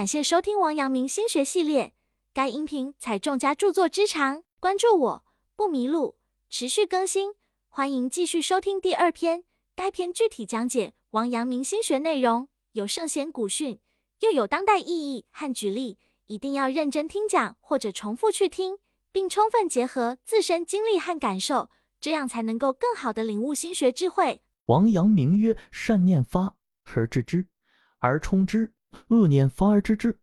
感谢收听王阳明心学系列，该音频采众家著作之长，关注我不迷路，持续更新，欢迎继续收听第二篇。该篇具体讲解王阳明心学内容，有圣贤古训，又有当代意义和举例，一定要认真听讲或者重复去听，并充分结合自身经历和感受，这样才能够更好的领悟心学智慧。王阳明曰：善念发而知之，而充之；恶念发而知之，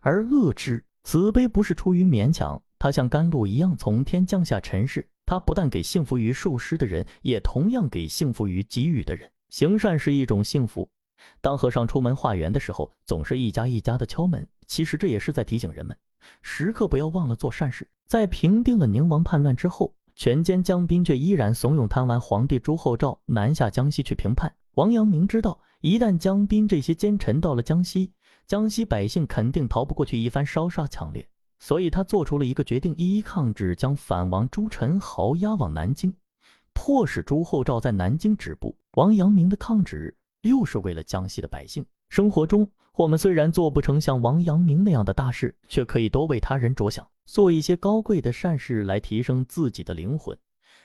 而恶之。慈悲不是出于勉强，它像甘露一样从天降下尘世。它不但给幸福于受施的人，也同样给幸福于给予的人。行善是一种幸福。当和尚出门化缘的时候，总是一家一家的敲门，其实这也是在提醒人们，时刻不要忘了做善事。在平定了宁王叛乱之后，全歼江滨却依然怂恿贪玩皇帝朱厚照南下江西去平叛。王阳明知道，一旦江滨这些奸臣到了江西，江西百姓肯定逃不过去一番烧杀抢掠。所以他做出了一个决定：一一抗旨，将反王朱宸濠押往南京，迫使朱厚照在南京止步。王阳明的抗旨又是为了江西的百姓。生活中，我们虽然做不成像王阳明那样的大事，却可以多为他人着想，做一些高贵的善事来提升自己的灵魂，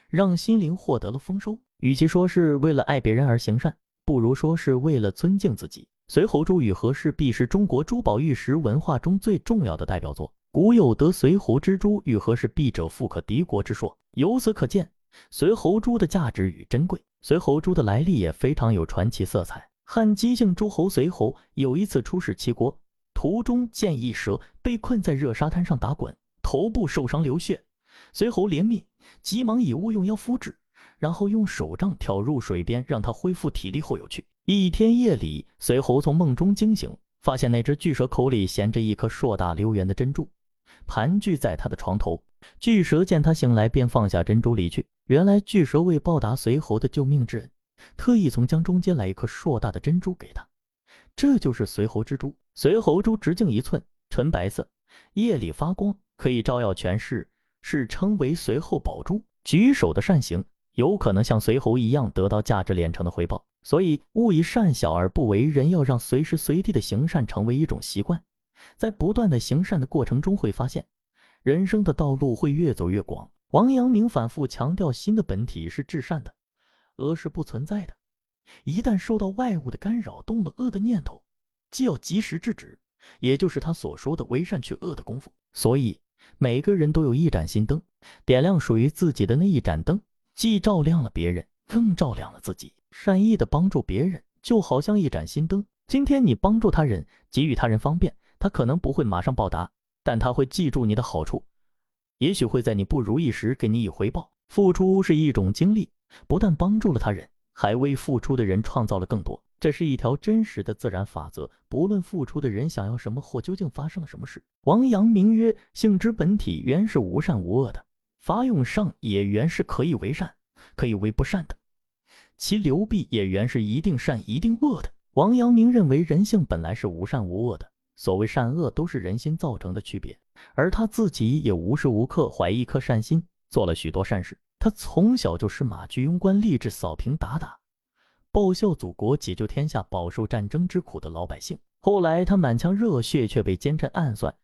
让心灵获得了丰收。与其说是为了爱别人而行善，不如说是为了尊敬自己。《随侯珠与和氏璧》是中国珠宝玉石文化中最重要的代表作。古有得随侯之珠与和氏璧者，富可敌国之说。由此可见，随侯珠的价值与珍贵。随侯珠的来历也非常有传奇色彩。汉姬姓诸侯随侯有一次出使齐国，途中见一蛇被困在热沙滩上打滚，头部受伤流血。随侯怜悯，急忙以物用药敷治，然后用手杖挑入水边，让他恢复体力后有去。一天夜里，随侯从梦中惊醒，发现那只巨蛇口里衔着一颗硕大溜圆的珍珠。盘踞在他的床头，巨蛇见他醒来，便放下珍珠离去。原来巨蛇为报答随侯的救命之恩，特意从江中接来一颗硕大的珍珠给他。这就是随侯之珠。随侯珠直径一寸，纯白色，夜里发光，可以照耀全市，是称为随后宝珠。举手的善行，有可能像随侯一样得到价值连城的回报。所以，勿以善小而不为人，要让随时随地的行善成为一种习惯。在不断的行善的过程中，会发现人生的道路会越走越广。王阳明反复强调，心的本体是至善的，恶是不存在的。一旦受到外物的干扰，动了恶的念头，既要及时制止，也就是他所说的为善去恶的功夫。所以，每个人都有一盏心灯，点亮属于自己的那一盏灯，既照亮了别人，更照亮了自己。善意的帮助别人，就好像一盏心灯。今天你帮助他人，给予他人方便。他可能不会马上报答，但他会记住你的好处，也许会在你不如意时给你以回报。付出是一种经历，不但帮助了他人，还为付出的人创造了更多。这是一条真实的自然法则。不论付出的人想要什么或究竟发生了什么事，王阳明曰：性之本体原是无善无恶的，法永上也原是可以为善，可以为不善的，其流弊也原是一定善一定恶的。王阳明认为人性本来是无善无恶的。所谓善恶都是人心造成的区别，而他自己也无时无刻怀一颗善心，做了许多善事。他从小就是马具庸官，立志扫平鞑靼，报效祖国，解救天下，饱受战争之苦的老百姓。后来他满腔热血却被奸臣暗算，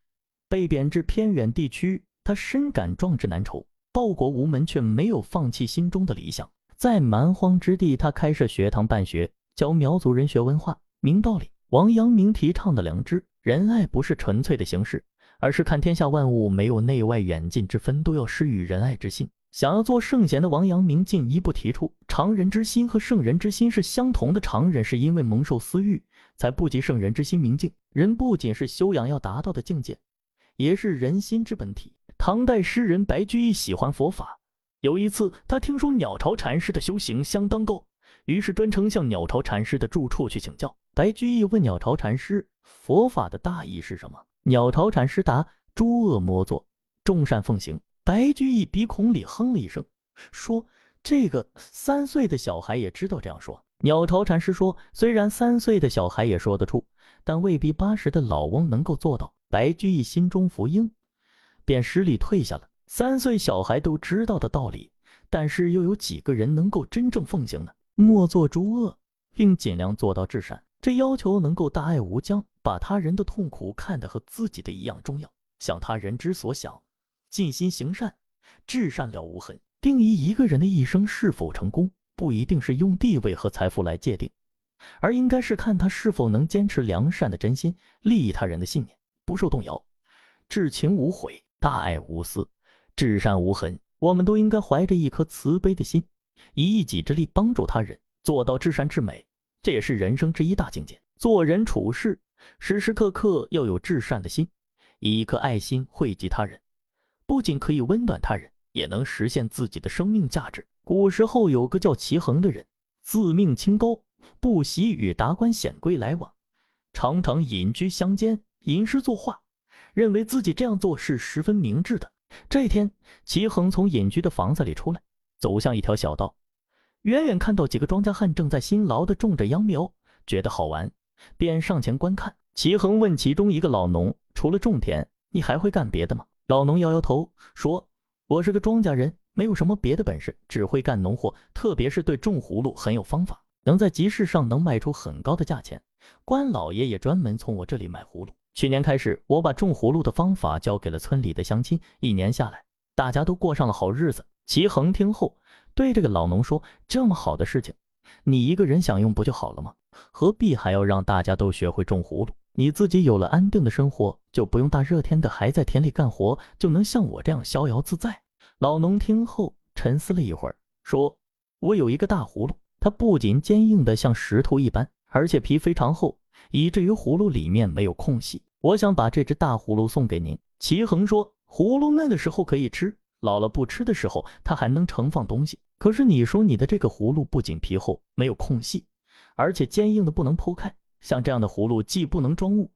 被贬至偏远地区。他深感壮志难酬，报国无门，却没有放弃心中的理想。在蛮荒之地，他开设学堂办学，教苗族人学文化、明道理。王阳明提倡的良知。仁爱不是纯粹的形式，而是看天下万物没有内外远近之分，都要施予仁爱之心。想要做圣贤的王阳明进一步提出，常人之心和圣人之心是相同的。常人是因为蒙受私欲，才不及圣人之心明净。人不仅是修养要达到的境界，也是人心之本体。唐代诗人白居易喜欢佛法，有一次他听说鸟巢禅师的修行相当高，于是专程向鸟巢禅师的住处去请教。白居易问鸟巢禅师。佛法的大意是什么？鸟巢禅师答：诸恶莫作，众善奉行。白居易鼻孔里哼了一声，说：“这个三岁的小孩也知道这样说。”鸟巢禅师说：“虽然三岁的小孩也说得出，但未必八十的老翁能够做到。”白居易心中福音，便失礼退下了。三岁小孩都知道的道理，但是又有几个人能够真正奉行呢？莫做诸恶，并尽量做到至善。这要求能够大爱无疆，把他人的痛苦看得和自己的一样重要，想他人之所想，尽心行善，至善了无痕。定义一个人的一生是否成功，不一定是用地位和财富来界定，而应该是看他是否能坚持良善的真心，利益他人的信念不受动摇，至情无悔，大爱无私，至善无痕。我们都应该怀着一颗慈悲的心，以一己之力帮助他人，做到至善至美。这也是人生之一大境界。做人处事，时时刻刻要有至善的心，以一颗爱心惠及他人，不仅可以温暖他人。也能实现自己的生命价值。古时候有个叫齐衡的人，自命清高，不喜与达官显贵来往，常常隐居乡间，吟诗作画，认为自己这样做是十分明智的。这一天，齐衡从隐居的房子里出来，走向一条小道，远远看到几个庄稼汉正在辛劳地种着秧苗，觉得好玩，便上前观看。齐衡问其中一个老农：“除了种田，你还会干别的吗？”老农摇摇头说。我是个庄稼人，没有什么别的本事，只会干农活，特别是对种葫芦很有方法，能在集市上能卖出很高的价钱。官老爷也专门从我这里买葫芦。去年开始，我把种葫芦的方法交给了村里的乡亲，一年下来，大家都过上了好日子。齐衡听后，对这个老农说：“这么好的事情，你一个人享用不就好了吗？何必还要让大家都学会种葫芦？你自己有了安定的生活，就不用大热天的还在田里干活，就能像我这样逍遥自在。”老农听后沉思了一会儿，说：“我有一个大葫芦，它不仅坚硬的像石头一般，而且皮非常厚，以至于葫芦里面没有空隙。我想把这只大葫芦送给您。”齐衡说：“葫芦嫩的时候可以吃，老了不吃的时候，它还能盛放东西。可是你说你的这个葫芦不仅皮厚没有空隙，而且坚硬的不能剖开，像这样的葫芦既不能装物，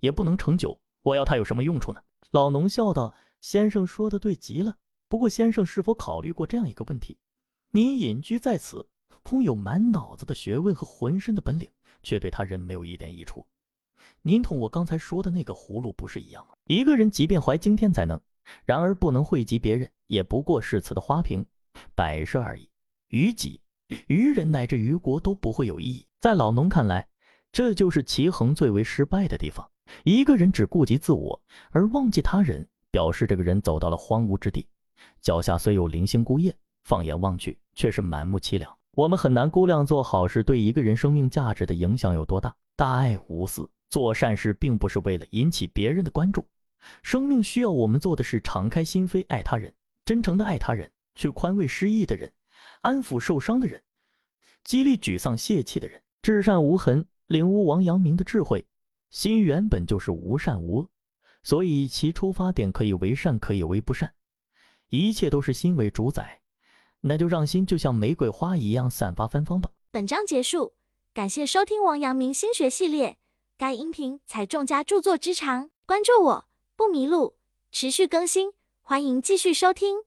也不能盛酒，我要它有什么用处呢？”老农笑道：“先生说的对极了。”不过，先生是否考虑过这样一个问题？您隐居在此，空有满脑子的学问和浑身的本领，却对他人没有一点益处。您同我刚才说的那个葫芦不是一样吗？一个人即便怀惊天才能，然而不能惠及别人，也不过是此的花瓶、摆设而已。于己、于人乃至于国都不会有意义。在老农看来，这就是齐衡最为失败的地方。一个人只顾及自我而忘记他人，表示这个人走到了荒芜之地。脚下虽有零星孤叶，放眼望去却是满目凄凉。我们很难估量做好事对一个人生命价值的影响有多大。大爱无私，做善事并不是为了引起别人的关注。生命需要我们做的是敞开心扉爱他人，真诚的爱他人，去宽慰失意的人，安抚受伤的人，激励沮丧泄气的人。至善无痕，领悟王阳明的智慧。心原本就是无善无恶，所以其出发点可以为善，可以为不善。一切都是心为主宰，那就让心就像玫瑰花一样散发芬芳吧。本章结束，感谢收听王阳明心学系列。该音频采众家著作之长，关注我不迷路，持续更新，欢迎继续收听。